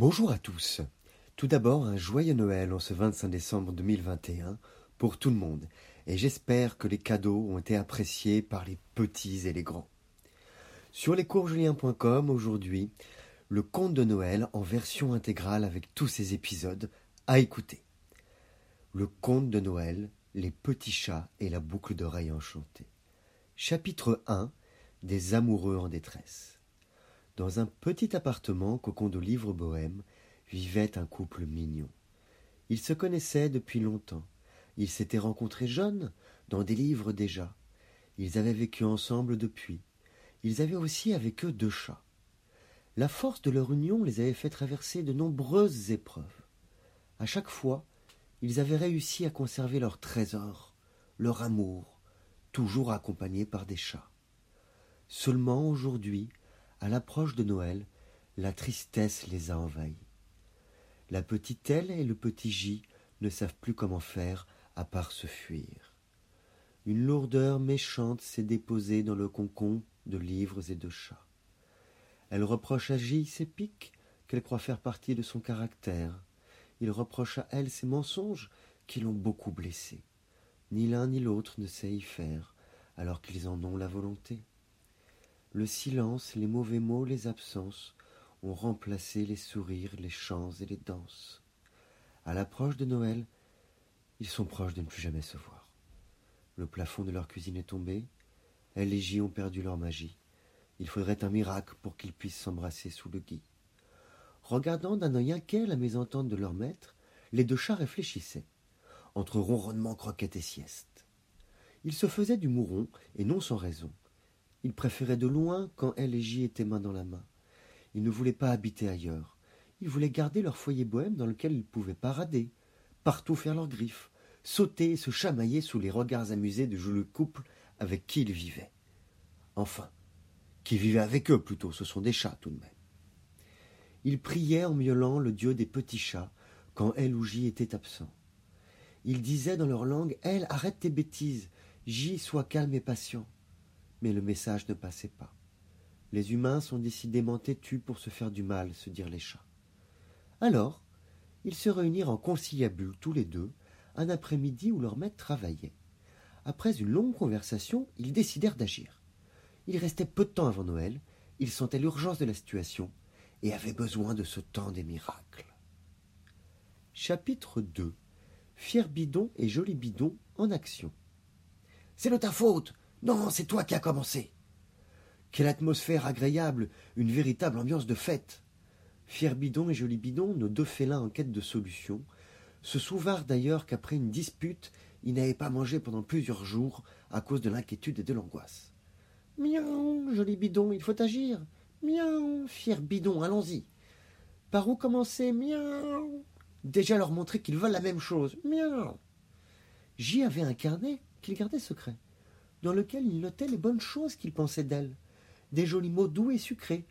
Bonjour à tous. Tout d'abord, un joyeux Noël en ce 25 décembre 2021 pour tout le monde, et j'espère que les cadeaux ont été appréciés par les petits et les grands. Sur lescoursjulien.com aujourd'hui, le conte de Noël en version intégrale avec tous ses épisodes à écouter. Le conte de Noël, les petits chats et la boucle d'oreille enchantée. Chapitre 1 Des amoureux en détresse. Dans un petit appartement cocon de livres bohèmes vivait un couple mignon. Ils se connaissaient depuis longtemps. Ils s'étaient rencontrés jeunes, dans des livres déjà. Ils avaient vécu ensemble depuis. Ils avaient aussi avec eux deux chats. La force de leur union les avait fait traverser de nombreuses épreuves. À chaque fois, ils avaient réussi à conserver leur trésor, leur amour, toujours accompagnés par des chats. Seulement aujourd'hui, à l'approche de Noël, la tristesse les a envahis. La petite Elle et le petit J ne savent plus comment faire à part se fuir. Une lourdeur méchante s'est déposée dans le concombre de livres et de chats. Elle reproche à J ses piques qu'elle croit faire partie de son caractère. Il reproche à elle ses mensonges qui l'ont beaucoup blessé. Ni l'un ni l'autre ne sait y faire, alors qu'ils en ont la volonté. Le silence, les mauvais mots, les absences ont remplacé les sourires, les chants et les danses. À l'approche de Noël, ils sont proches de ne plus jamais se voir. Le plafond de leur cuisine est tombé, elles et J ont perdu leur magie. Il faudrait un miracle pour qu'ils puissent s'embrasser sous le gui. Regardant d'un œil inquiet la mésentente de leur maître, les deux chats réfléchissaient, entre ronronnement, croquettes et sieste. Ils se faisaient du mouron, et non sans raison. Ils préféraient de loin quand elle et J étaient main dans la main. Ils ne voulaient pas habiter ailleurs. Ils voulaient garder leur foyer bohème dans lequel ils pouvaient parader, partout faire leurs griffes, sauter et se chamailler sous les regards amusés du joli couple avec qui ils vivaient. Enfin, qui vivaient avec eux plutôt, ce sont des chats tout de même. Ils priaient en miaulant le dieu des petits chats quand elle ou J était absent. Ils disaient dans leur langue Elle, arrête tes bêtises, J, sois calme et patient mais le message ne passait pas. Les humains sont décidément têtus pour se faire du mal, se dirent les chats. Alors, ils se réunirent en conciliabule tous les deux, un après-midi où leur maître travaillait. Après une longue conversation, ils décidèrent d'agir. Il restait peu de temps avant Noël, ils sentaient l'urgence de la situation et avaient besoin de ce temps des miracles. Chapitre 2 Fier Bidon et Joli Bidon en action. C'est de ta faute non, c'est toi qui as commencé. Quelle atmosphère agréable, une véritable ambiance de fête. Fier Bidon et Joli Bidon, nos deux félins en quête de solution, se souvinrent d'ailleurs qu'après une dispute, ils n'avaient pas mangé pendant plusieurs jours à cause de l'inquiétude et de l'angoisse. Miaou, Joli Bidon, il faut agir. Miaou, Fier Bidon, allons-y. Par où commencer Miaou? Déjà leur montrer qu'ils veulent la même chose. Miaou. J avait un carnet qu'il gardait secret dans lequel il notait les bonnes choses qu'il pensait d'elle, des jolis mots doux et sucrés,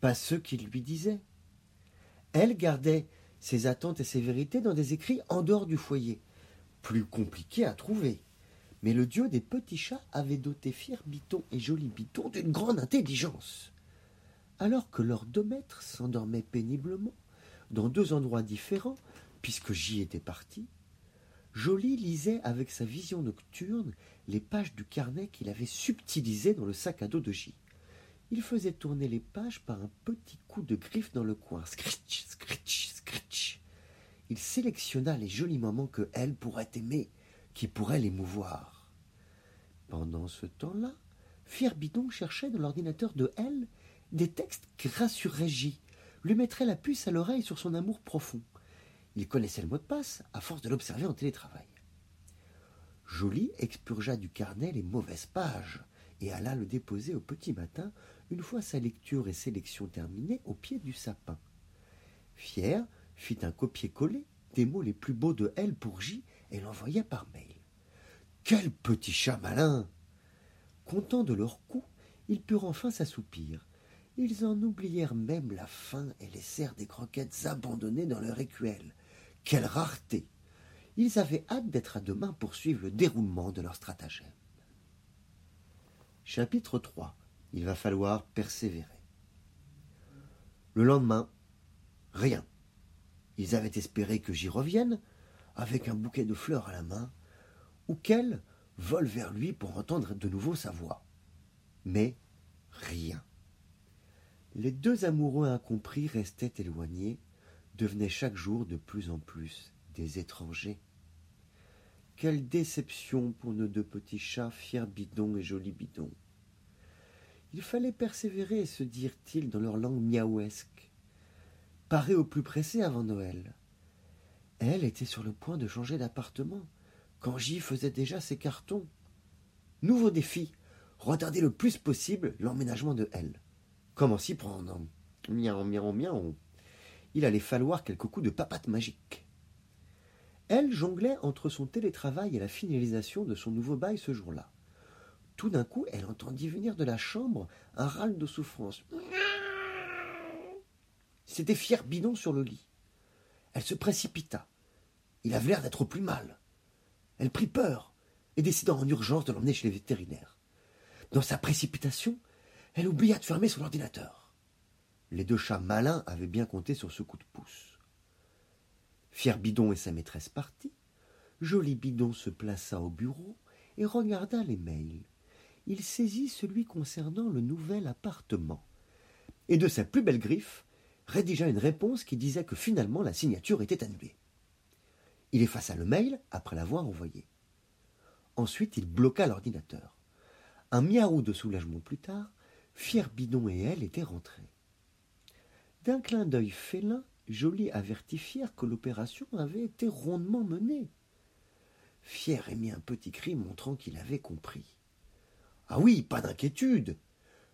pas ceux qu'il lui disait. Elle gardait ses attentes et ses vérités dans des écrits en dehors du foyer, plus compliqués à trouver. Mais le dieu des petits chats avait doté Fier Biton et Joli Biton d'une grande intelligence. Alors que leurs deux maîtres s'endormaient péniblement, dans deux endroits différents, puisque j'y étais parti, Joly lisait avec sa vision nocturne les pages du carnet qu'il avait subtilisé dans le sac à dos de J. Il faisait tourner les pages par un petit coup de griffe dans le coin. Scritch, scritch, scritch. Il sélectionna les jolis moments que elle pourrait aimer, qui pourraient l'émouvoir. Pendant ce temps-là, Fier Bidon cherchait dans l'ordinateur de elle des textes qui rassureraient J, lui mettraient la puce à l'oreille sur son amour profond. Il connaissait le mot de passe à force de l'observer en télétravail. Joly expurgea du carnet les mauvaises pages et alla le déposer au petit matin, une fois sa lecture et sélection terminées, au pied du sapin. Fier fit un copier-coller des mots les plus beaux de elle pour J et l'envoya par mail. Quel petit chat malin Contents de leur coup, ils purent enfin s'assoupir. Ils en oublièrent même la faim et laissèrent des croquettes abandonnées dans leur écuelle. Quelle rareté Ils avaient hâte d'être à demain pour suivre le déroulement de leur stratagème. Chapitre 3 Il va falloir persévérer. Le lendemain, Rien. Ils avaient espéré que j'y revienne, avec un bouquet de fleurs à la main, ou qu'elle vole vers lui pour entendre de nouveau sa voix. Mais rien. Les deux amoureux incompris restaient éloignés, devenaient chaque jour de plus en plus des étrangers. Quelle déception pour nos deux petits chats, fiers bidons et jolis bidons. Il fallait persévérer, se dirent-ils dans leur langue miaouesque. Parer au plus pressé avant Noël. Elle était sur le point de changer d'appartement, quand J faisait déjà ses cartons. Nouveau défi, retarder le plus possible l'emménagement de elle. Comment s'y prendre Miaou, miaou, miaou. Il allait falloir quelques coups de papate magique. Elle jonglait entre son télétravail et la finalisation de son nouveau bail ce jour-là. Tout d'un coup, elle entendit venir de la chambre un râle de souffrance. C'était Fier Bidon sur le lit. Elle se précipita. Il avait l'air d'être plus mal. Elle prit peur et décida en urgence de l'emmener chez les vétérinaires. Dans sa précipitation, elle oublia de fermer son ordinateur. Les deux chats malins avaient bien compté sur ce coup de pouce. Fier Bidon et sa maîtresse partis. Joli Bidon se plaça au bureau et regarda les mails. Il saisit celui concernant le nouvel appartement. Et de sa plus belle griffe, rédigea une réponse qui disait que finalement la signature était annulée. Il effaça le mail après l'avoir envoyé. Ensuite, il bloqua l'ordinateur. Un miaou de soulagement plus tard, Fier Bidon et elle étaient rentrés. D'un clin d'œil félin, Joly avertit Fier que l'opération avait été rondement menée. Fier émit un petit cri montrant qu'il avait compris. Ah oui, pas d'inquiétude.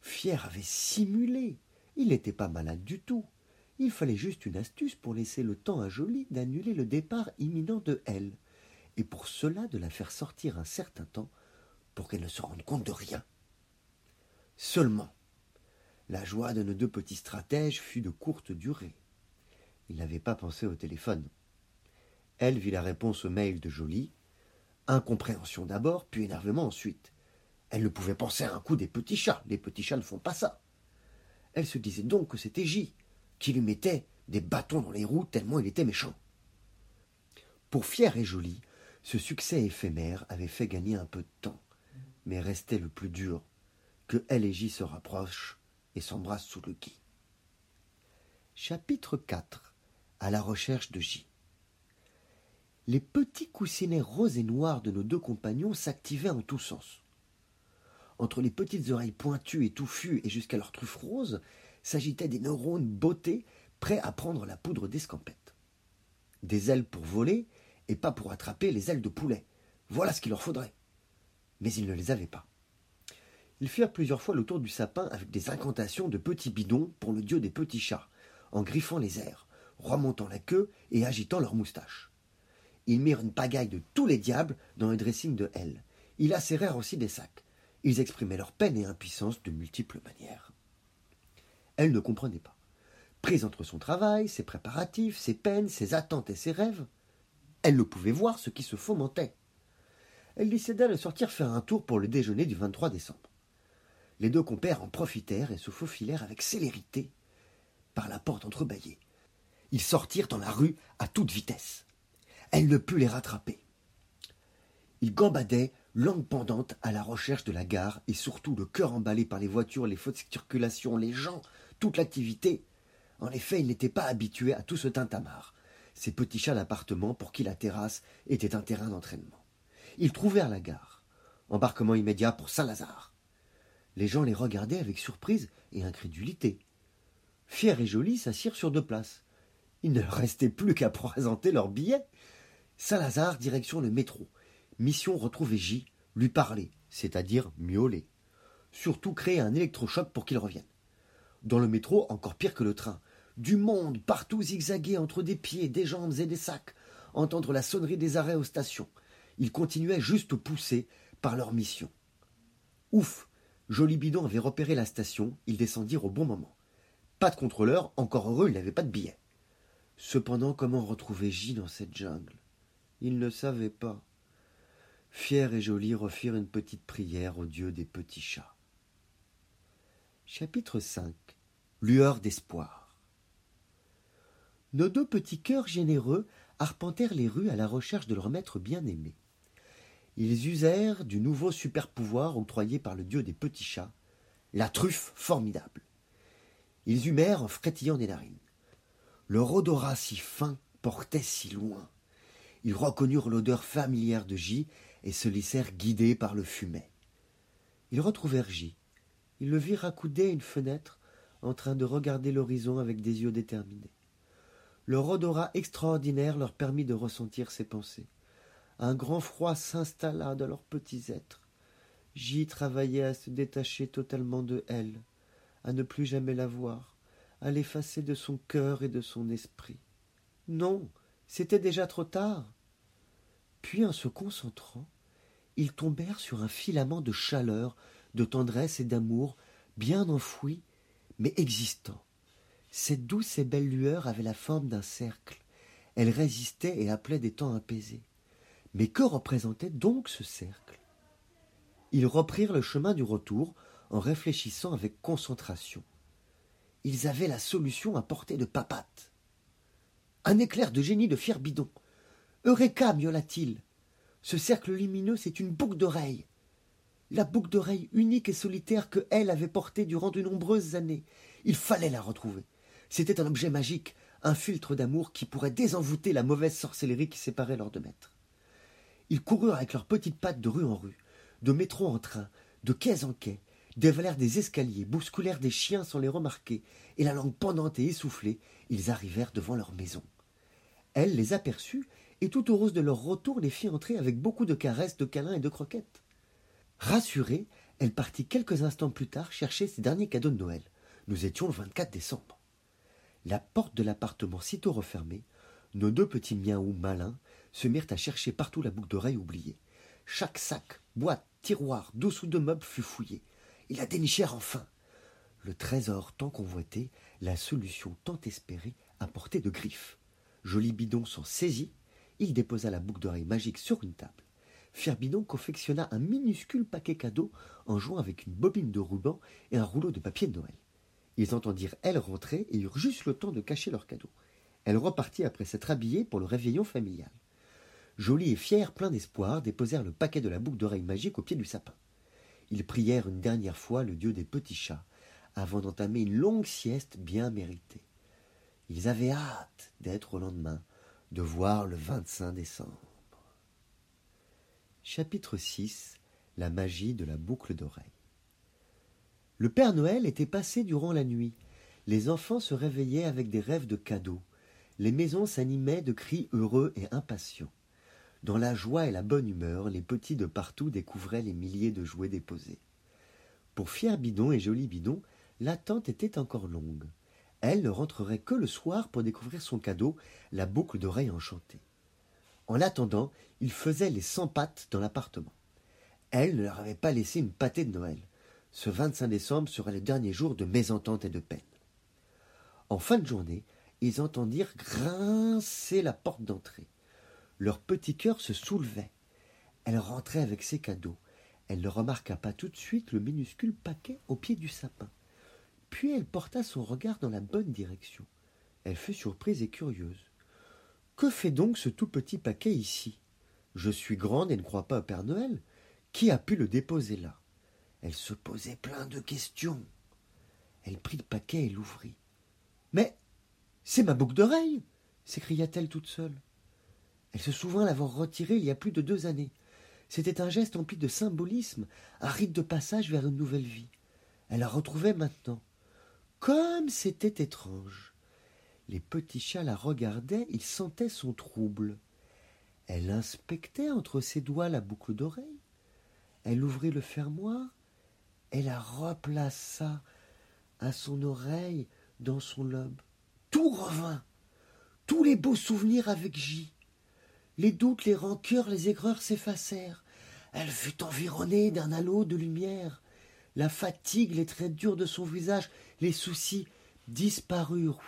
Fier avait simulé. Il n'était pas malade du tout. Il fallait juste une astuce pour laisser le temps à Joly d'annuler le départ imminent de elle, et pour cela de la faire sortir un certain temps pour qu'elle ne se rende compte de rien. Seulement, la joie de nos deux petits stratèges fut de courte durée. Il n'avait pas pensé au téléphone. Elle vit la réponse au mail de Joly. Incompréhension d'abord, puis énervement ensuite. Elle ne pouvait penser à un coup des petits chats. Les petits chats ne font pas ça. Elle se disait donc que c'était J qui lui mettait des bâtons dans les roues tellement il était méchant. Pour Fier et Joly, ce succès éphémère avait fait gagner un peu de temps, mais restait le plus dur, que elle et J se rapprochent et s'embrassent sous le gui. Chapitre 4 à la recherche de J. Les petits coussinets roses et noirs de nos deux compagnons s'activaient en tous sens. Entre les petites oreilles pointues et touffues et jusqu'à leurs truffes roses, s'agitaient des neurones bottés prêts à prendre la poudre d'escampette. Des ailes pour voler et pas pour attraper les ailes de poulet. Voilà ce qu'il leur faudrait. Mais ils ne les avaient pas. Ils firent plusieurs fois le tour du sapin avec des incantations de petits bidons pour le dieu des petits chats, en griffant les airs, remontant la queue et agitant leurs moustaches. Ils mirent une pagaille de tous les diables dans le dressing de L. Ils acérèrent aussi des sacs. Ils exprimaient leur peine et impuissance de multiples manières. Elle ne comprenait pas. Prise entre son travail, ses préparatifs, ses peines, ses attentes et ses rêves, elle ne pouvait voir ce qui se fomentait. Elle décida de sortir faire un tour pour le déjeuner du 23 décembre. Les deux compères en profitèrent et se faufilèrent avec célérité par la porte entrebâillée. Ils sortirent dans la rue à toute vitesse. Elle ne put les rattraper. Ils gambadaient, langue pendante, à la recherche de la gare, et surtout le cœur emballé par les voitures, les fautes circulations, les gens, toute l'activité. En effet, ils n'étaient pas habitués à tout ce tintamarre, ces petits chats d'appartement pour qui la terrasse était un terrain d'entraînement. Ils trouvèrent la gare. Embarquement immédiat pour Saint-Lazare. Les gens les regardaient avec surprise et incrédulité. Fiers et jolis s'assirent sur deux places. Il ne restait plus qu'à présenter leur billet. Saint-Lazare, direction le métro. Mission retrouver J, lui parler, c'est-à-dire miauler. Surtout créer un électrochoc pour qu'il revienne. Dans le métro, encore pire que le train. Du monde, partout zigzagué entre des pieds, des jambes et des sacs. Entendre la sonnerie des arrêts aux stations. Ils continuaient juste poussés par leur mission. Ouf Joli Bidon avait repéré la station, ils descendirent au bon moment. Pas de contrôleur, encore heureux, il n'avait pas de billet. Cependant, comment retrouver J dans cette jungle? Il ne savait pas. Fier et Joli refirent une petite prière au dieu des petits chats. Chapitre 5 Lueur d'espoir Nos deux petits cœurs généreux arpentèrent les rues à la recherche de leur maître bien-aimé. Ils usèrent du nouveau super-pouvoir octroyé par le dieu des petits chats, la truffe formidable. Ils humèrent en frétillant des narines. Leur odorat si fin portait si loin. Ils reconnurent l'odeur familière de J et se laissèrent guider par le fumet. Ils retrouvèrent J. Ils le virent accoudé à une fenêtre, en train de regarder l'horizon avec des yeux déterminés. Leur odorat extraordinaire leur permit de ressentir ses pensées. Un grand froid s'installa dans leurs petits êtres. J travaillait à se détacher totalement de elle, à ne plus jamais la voir, à l'effacer de son cœur et de son esprit. Non, c'était déjà trop tard. Puis, en se concentrant, ils tombèrent sur un filament de chaleur, de tendresse et d'amour, bien enfoui, mais existant. Cette douce et belle lueur avait la forme d'un cercle. Elle résistait et appelait des temps apaisés. Mais que représentait donc ce cercle? Ils reprirent le chemin du retour en réfléchissant avec concentration. Ils avaient la solution à portée de papate. Un éclair de génie de fier bidon. Eureka miaula-t-il. Ce cercle lumineux, c'est une boucle d'oreille. La boucle d'oreille unique et solitaire que elle avait portée durant de nombreuses années. Il fallait la retrouver. C'était un objet magique, un filtre d'amour qui pourrait désenvoûter la mauvaise sorcellerie qui séparait leurs deux maîtres. Ils coururent avec leurs petites pattes de rue en rue, de métro en train, de quai en quai, dévalèrent des escaliers, bousculèrent des chiens sans les remarquer, et la langue pendante et essoufflée, ils arrivèrent devant leur maison. Elle les aperçut, et tout heureuse de leur retour les fit entrer avec beaucoup de caresses, de câlins et de croquettes. Rassurée, elle partit quelques instants plus tard chercher ses derniers cadeaux de Noël. Nous étions le 24 décembre. La porte de l'appartement sitôt refermée, nos deux petits miaou malins se mirent à chercher partout la boucle d'oreille oubliée. Chaque sac, boîte, tiroir, dessous de meubles fut fouillé. Ils la dénichèrent enfin. Le trésor tant convoité, la solution tant espérée, à portée de griffes. Joli bidon s'en saisit, il déposa la boucle d'oreille magique sur une table. Bidon confectionna un minuscule paquet cadeau en jouant avec une bobine de ruban et un rouleau de papier de Noël. Ils entendirent elle rentrer et eurent juste le temps de cacher leur cadeau. Elle repartit après s'être habillée pour le réveillon familial. Jolie et fiers, pleins d'espoir, déposèrent le paquet de la boucle d'oreille magique au pied du sapin. Ils prièrent une dernière fois le dieu des petits chats, avant d'entamer une longue sieste bien méritée. Ils avaient hâte d'être au lendemain, de voir le 25 décembre. Chapitre 6 La magie de la boucle d'oreille. Le Père Noël était passé durant la nuit. Les enfants se réveillaient avec des rêves de cadeaux. Les maisons s'animaient de cris heureux et impatients. Dans la joie et la bonne humeur, les petits de partout découvraient les milliers de jouets déposés. Pour Fier Bidon et Joli Bidon, l'attente était encore longue. Elle ne rentrerait que le soir pour découvrir son cadeau, la boucle d'oreille enchantée. En l'attendant, ils faisaient les cent pattes dans l'appartement. Elle ne leur avait pas laissé une pâtée de Noël. Ce 25 décembre serait le dernier jour de mésentente et de peine. En fin de journée, ils entendirent grincer la porte d'entrée. Leur petit cœur se soulevait. Elle rentrait avec ses cadeaux. Elle ne remarqua pas tout de suite le minuscule paquet au pied du sapin. Puis elle porta son regard dans la bonne direction. Elle fut surprise et curieuse. Que fait donc ce tout petit paquet ici? Je suis grande et ne crois pas au Père Noël. Qui a pu le déposer là? Elle se posait plein de questions. Elle prit le paquet et l'ouvrit. Mais c'est ma boucle d'oreille s'écria-t-elle toute seule. Elle se souvint l'avoir retiré il y a plus de deux années. C'était un geste empli de symbolisme, un rite de passage vers une nouvelle vie. Elle la retrouvait maintenant. Comme c'était étrange. Les petits chats la regardaient, ils sentaient son trouble. Elle inspectait entre ses doigts la boucle d'oreille. Elle ouvrit le fermoir, elle la replaça à son oreille dans son lobe. Tout revint, tous les beaux souvenirs avec J. Les doutes, les rancœurs, les aigreurs s'effacèrent. Elle fut environnée d'un halo de lumière. La fatigue, les traits durs de son visage, les soucis disparurent,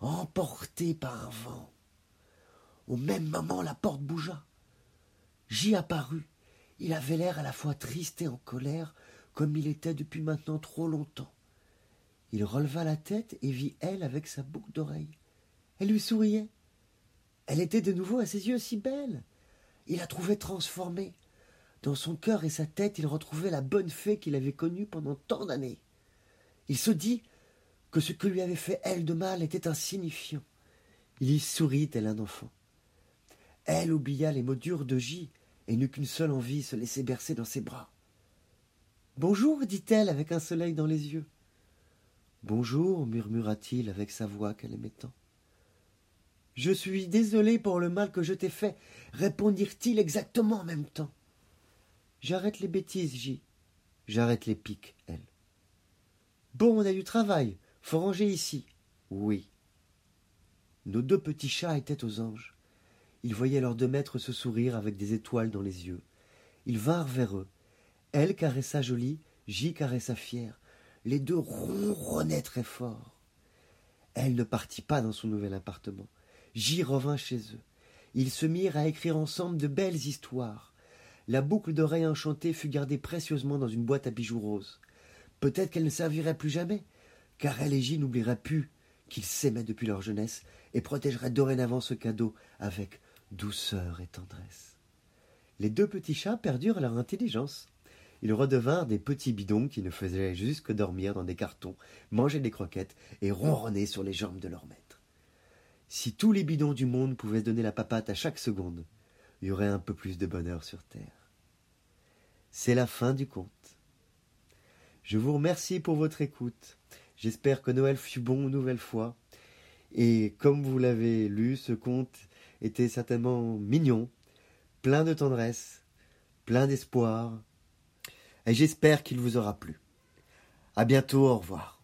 emportés par un vent. Au même moment, la porte bougea. J'y apparut. Il avait l'air à la fois triste et en colère, comme il était depuis maintenant trop longtemps. Il releva la tête et vit elle avec sa boucle d'oreille. Elle lui souriait. Elle était de nouveau à ses yeux si belle. Il la trouvait transformée. Dans son cœur et sa tête, il retrouvait la bonne fée qu'il avait connue pendant tant d'années. Il se dit que ce que lui avait fait elle de mal était insignifiant. Il y sourit tel un enfant. Elle oublia les mots durs de J et n'eut qu'une seule envie, se laisser bercer dans ses bras. Bonjour, dit-elle avec un soleil dans les yeux. Bonjour, murmura-t-il avec sa voix qu'elle aimait tant. Je suis désolé pour le mal que je t'ai fait, répondirent-ils exactement en même temps. J'arrête les bêtises, J. J'arrête les piques, elle. Bon, on a du travail. Faut ranger ici. Oui. Nos deux petits chats étaient aux anges. Ils voyaient leurs deux maîtres se sourire avec des étoiles dans les yeux. Ils vinrent vers eux. Elle caressa Jolie, J caressa Fière. Les deux ronronnaient très fort. Elle ne partit pas dans son nouvel appartement. J revint chez eux. Ils se mirent à écrire ensemble de belles histoires. La boucle d'oreille enchantée fut gardée précieusement dans une boîte à bijoux roses. Peut-être qu'elle ne servirait plus jamais, car elle et J n'oublieraient plus qu'ils s'aimaient depuis leur jeunesse et protégeraient dorénavant ce cadeau avec douceur et tendresse. Les deux petits chats perdurent leur intelligence. Ils redevinrent des petits bidons qui ne faisaient juste que dormir dans des cartons, manger des croquettes et ronronner sur les jambes de leur maître. Si tous les bidons du monde pouvaient donner la papate à chaque seconde, il y aurait un peu plus de bonheur sur terre. C'est la fin du conte. Je vous remercie pour votre écoute. J'espère que Noël fut bon une nouvelle fois. Et comme vous l'avez lu, ce conte était certainement mignon, plein de tendresse, plein d'espoir. Et j'espère qu'il vous aura plu. À bientôt, au revoir.